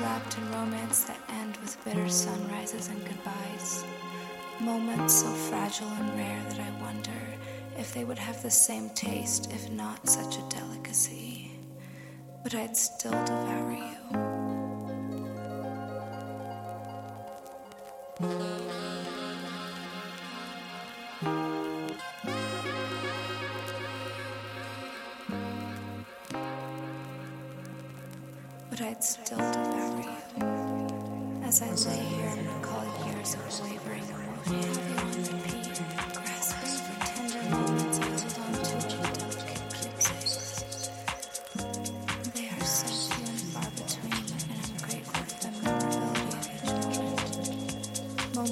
Wrapped in romance that end with bitter sunrises and goodbyes. Moments so fragile and rare that I wonder if they would have the same taste if not such a delicacy. But I'd still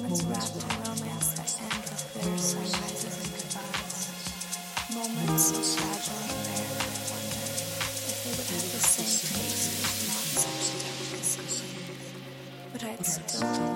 Moments wrapped in romance that end with bitter sunrises and goodbyes. Moments so fragile wonder if they would have the same taste but I'd still